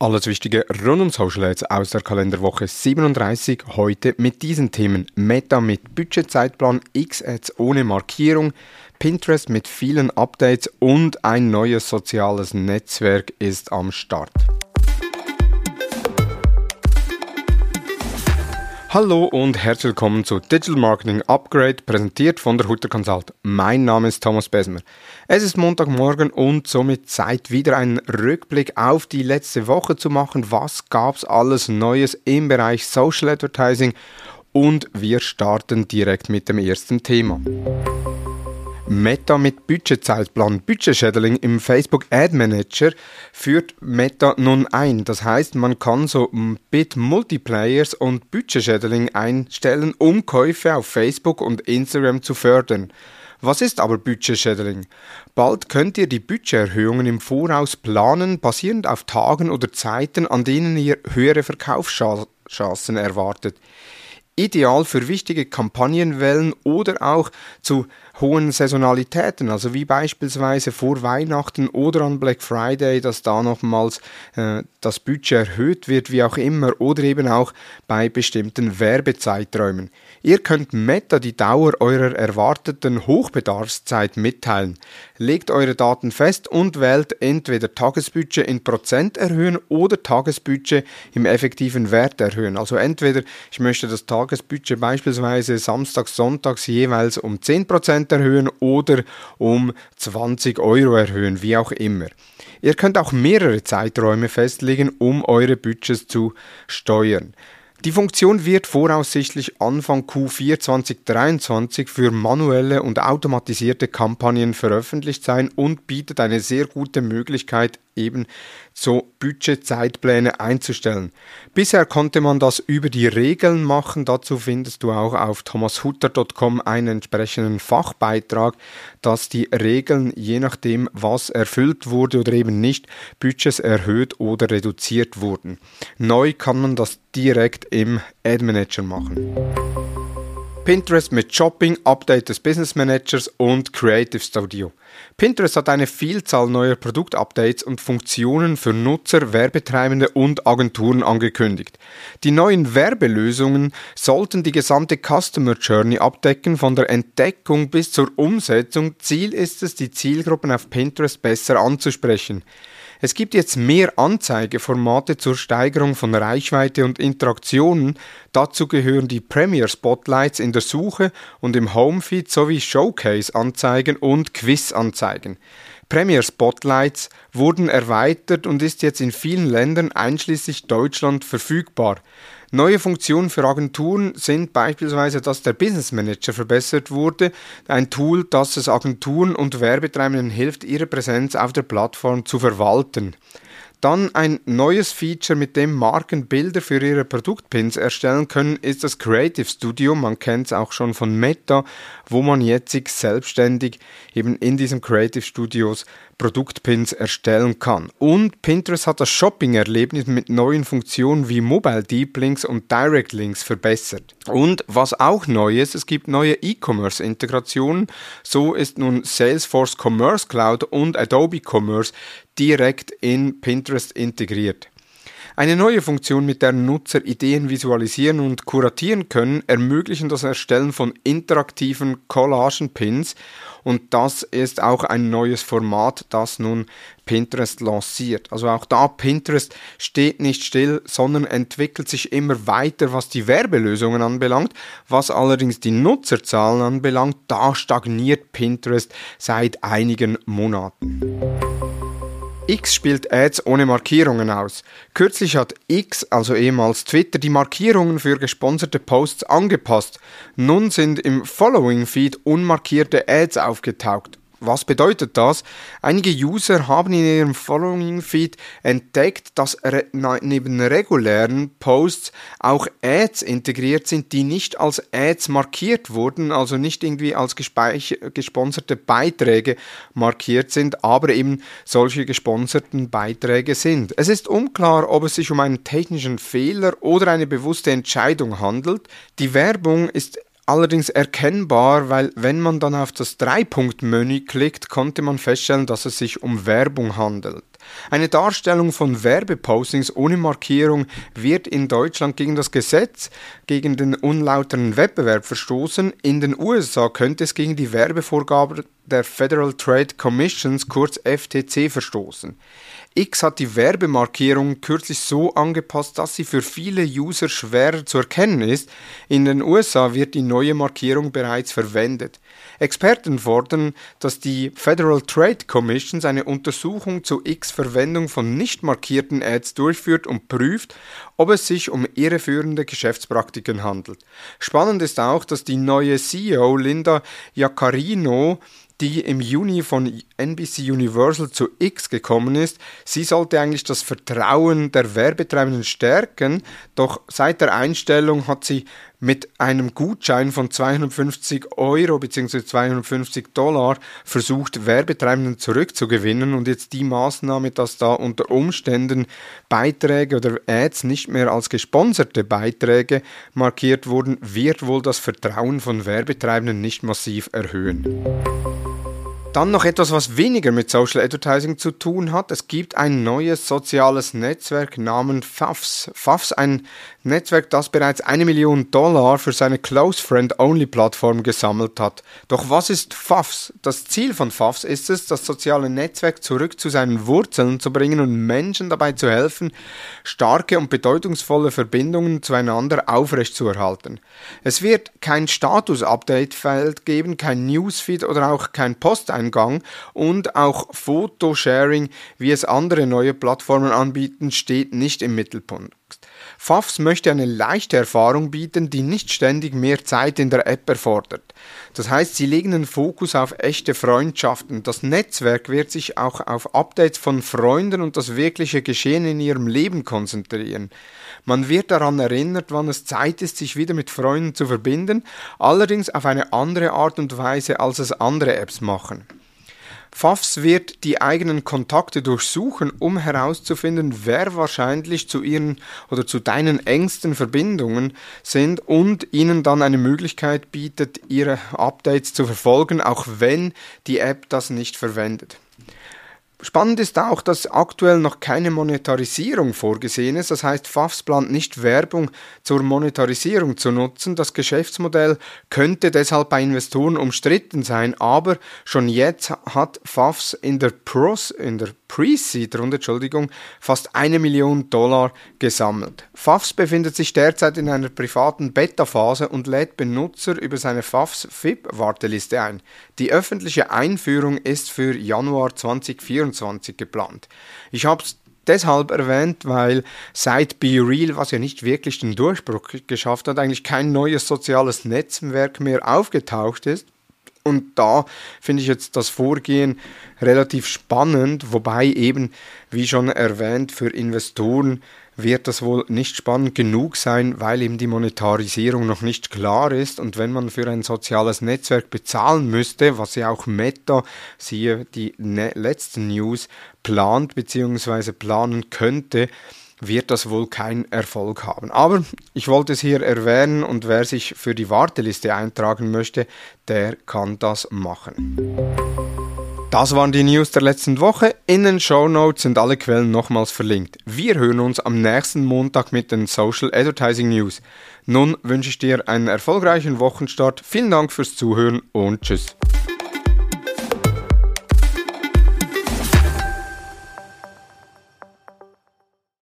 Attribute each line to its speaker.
Speaker 1: Alles Wichtige rund um Social Ads aus der Kalenderwoche 37. Heute mit diesen Themen Meta mit Budgetzeitplan, X-Ads ohne Markierung, Pinterest mit vielen Updates und ein neues soziales Netzwerk ist am Start. Hallo und herzlich willkommen zu Digital Marketing Upgrade, präsentiert von der Hutter Consult. Mein Name ist Thomas Besmer. Es ist Montagmorgen und somit Zeit, wieder einen Rückblick auf die letzte Woche zu machen. Was gab's alles Neues im Bereich Social Advertising? Und wir starten direkt mit dem ersten Thema. Meta mit Budgetzeitplan Budgetscheduling im Facebook Ad Manager führt Meta nun ein. Das heißt, man kann so Bit Multiplayers und Budgetscheduling einstellen, um Käufe auf Facebook und Instagram zu fördern. Was ist aber Budgetscheduling? Bald könnt ihr die Budgeterhöhungen im Voraus planen, basierend auf Tagen oder Zeiten, an denen ihr höhere Verkaufschancen erwartet. Ideal für wichtige Kampagnenwellen oder auch zu hohen Saisonalitäten, also wie beispielsweise vor Weihnachten oder an Black Friday, dass da nochmals äh, das Budget erhöht wird, wie auch immer, oder eben auch bei bestimmten Werbezeiträumen. Ihr könnt Meta die Dauer eurer erwarteten Hochbedarfszeit mitteilen. Legt eure Daten fest und wählt entweder Tagesbudget in Prozent erhöhen oder Tagesbudget im effektiven Wert erhöhen. Also entweder ich möchte das Tagesbudget beispielsweise samstags, sonntags jeweils um 10% erhöhen oder um 20 Euro erhöhen, wie auch immer. Ihr könnt auch mehrere Zeiträume festlegen, um eure Budgets zu steuern. Die Funktion wird voraussichtlich Anfang Q4 2023 für manuelle und automatisierte Kampagnen veröffentlicht sein und bietet eine sehr gute Möglichkeit, eben so Budgetzeitpläne einzustellen. Bisher konnte man das über die Regeln machen. Dazu findest du auch auf thomashutter.com einen entsprechenden Fachbeitrag, dass die Regeln, je nachdem, was erfüllt wurde oder eben nicht, Budgets erhöht oder reduziert wurden. Neu kann man das direkt im Ad Manager machen. Pinterest mit Shopping, Update des Business Managers und Creative Studio. Pinterest hat eine Vielzahl neuer Produktupdates und Funktionen für Nutzer, Werbetreibende und Agenturen angekündigt. Die neuen Werbelösungen sollten die gesamte Customer Journey abdecken, von der Entdeckung bis zur Umsetzung. Ziel ist es, die Zielgruppen auf Pinterest besser anzusprechen. Es gibt jetzt mehr Anzeigeformate zur Steigerung von Reichweite und Interaktionen. Dazu gehören die Premier Spotlights in der Suche und im Homefeed sowie Showcase-Anzeigen und Quiz-Anzeigen. Premier Spotlights wurden erweitert und ist jetzt in vielen Ländern einschließlich Deutschland verfügbar. Neue Funktionen für Agenturen sind beispielsweise, dass der Business Manager verbessert wurde, ein Tool, das es Agenturen und Werbetreibenden hilft, ihre Präsenz auf der Plattform zu verwalten. Dann ein neues Feature, mit dem Marken Bilder für ihre Produktpins erstellen können, ist das Creative Studio. Man kennt es auch schon von Meta, wo man jetzt selbstständig eben in diesen Creative Studios Produktpins erstellen kann. Und Pinterest hat das Shopping-Erlebnis mit neuen Funktionen wie Mobile Deep Links und Direct Links verbessert. Und was auch neu ist, es gibt neue E-Commerce-Integrationen. So ist nun Salesforce Commerce Cloud und Adobe Commerce direkt in Pinterest integriert. Eine neue Funktion, mit der Nutzer Ideen visualisieren und kuratieren können, ermöglichen das Erstellen von interaktiven Collagen-Pins und das ist auch ein neues Format, das nun Pinterest lanciert. Also auch da Pinterest steht nicht still, sondern entwickelt sich immer weiter, was die Werbelösungen anbelangt. Was allerdings die Nutzerzahlen anbelangt, da stagniert Pinterest seit einigen Monaten. X spielt Ads ohne Markierungen aus. Kürzlich hat X, also ehemals Twitter, die Markierungen für gesponserte Posts angepasst. Nun sind im Following-Feed unmarkierte Ads aufgetaucht. Was bedeutet das? Einige User haben in ihrem Following-Feed entdeckt, dass re neben regulären Posts auch Ads integriert sind, die nicht als Ads markiert wurden, also nicht irgendwie als gesponserte Beiträge markiert sind, aber eben solche gesponserten Beiträge sind. Es ist unklar, ob es sich um einen technischen Fehler oder eine bewusste Entscheidung handelt. Die Werbung ist allerdings erkennbar, weil wenn man dann auf das Dreipunkt-Menü klickt, konnte man feststellen, dass es sich um Werbung handelt. Eine Darstellung von Werbepostings ohne Markierung wird in Deutschland gegen das Gesetz gegen den unlauteren Wettbewerb verstoßen. In den USA könnte es gegen die Werbevorgabe der Federal Trade Commissions, kurz FTC, verstoßen. X hat die Werbemarkierung kürzlich so angepasst, dass sie für viele User schwerer zu erkennen ist. In den USA wird die neue Markierung bereits verwendet. Experten fordern, dass die Federal Trade Commission eine Untersuchung zu X Verwendung von nicht markierten Ads durchführt und prüft, ob es sich um irreführende Geschäftspraktiken handelt. Spannend ist auch, dass die neue CEO Linda Jaccarino die im Juni von NBC Universal zu X gekommen ist. Sie sollte eigentlich das Vertrauen der Werbetreibenden stärken, doch seit der Einstellung hat sie mit einem Gutschein von 250 Euro bzw. 250 Dollar versucht, Werbetreibenden zurückzugewinnen und jetzt die Maßnahme, dass da unter Umständen Beiträge oder Ads nicht mehr als gesponserte Beiträge markiert wurden, wird wohl das Vertrauen von Werbetreibenden nicht massiv erhöhen. Dann noch etwas, was weniger mit Social Advertising zu tun hat. Es gibt ein neues soziales Netzwerk namens FAFS. FAFS, ein Netzwerk, das bereits eine Million Dollar für seine Close Friend Only Plattform gesammelt hat. Doch was ist FAFS? Das Ziel von FAFS ist es, das soziale Netzwerk zurück zu seinen Wurzeln zu bringen und Menschen dabei zu helfen, starke und bedeutungsvolle Verbindungen zueinander aufrechtzuerhalten. Es wird kein Status-Update-Feld geben, kein Newsfeed oder auch kein Posteingang und auch Photosharing, wie es andere neue Plattformen anbieten, steht nicht im Mittelpunkt. Fafs möchte eine leichte Erfahrung bieten, die nicht ständig mehr Zeit in der App erfordert. Das heißt, sie legen den Fokus auf echte Freundschaften. Das Netzwerk wird sich auch auf Updates von Freunden und das wirkliche Geschehen in ihrem Leben konzentrieren. Man wird daran erinnert, wann es Zeit ist, sich wieder mit Freunden zu verbinden, allerdings auf eine andere Art und Weise, als es andere Apps machen. Fafs wird die eigenen Kontakte durchsuchen, um herauszufinden, wer wahrscheinlich zu ihren oder zu deinen engsten Verbindungen sind und ihnen dann eine Möglichkeit bietet, ihre Updates zu verfolgen, auch wenn die App das nicht verwendet. Spannend ist auch, dass aktuell noch keine Monetarisierung vorgesehen ist. Das heißt, FAFS plant nicht Werbung zur Monetarisierung zu nutzen. Das Geschäftsmodell könnte deshalb bei Investoren umstritten sein, aber schon jetzt hat FAFS in der Pros, in der Pre-Seed-Runde, Entschuldigung, fast eine Million Dollar gesammelt. FAFS befindet sich derzeit in einer privaten Beta-Phase und lädt Benutzer über seine FAFS FIP-Warteliste ein. Die öffentliche Einführung ist für Januar 2024 geplant. Ich habe es deshalb erwähnt, weil seit Be Real, was ja nicht wirklich den Durchbruch geschafft hat, eigentlich kein neues soziales Netzwerk mehr aufgetaucht ist. Und da finde ich jetzt das Vorgehen relativ spannend, wobei eben, wie schon erwähnt, für Investoren wird das wohl nicht spannend genug sein, weil eben die Monetarisierung noch nicht klar ist. Und wenn man für ein soziales Netzwerk bezahlen müsste, was ja auch Meta, siehe die ne letzten News, plant bzw. planen könnte, wird das wohl keinen Erfolg haben. Aber ich wollte es hier erwähnen und wer sich für die Warteliste eintragen möchte, der kann das machen. Das waren die News der letzten Woche. In den Show Notes sind alle Quellen nochmals verlinkt. Wir hören uns am nächsten Montag mit den Social Advertising News. Nun wünsche ich dir einen erfolgreichen Wochenstart. Vielen Dank fürs Zuhören und tschüss.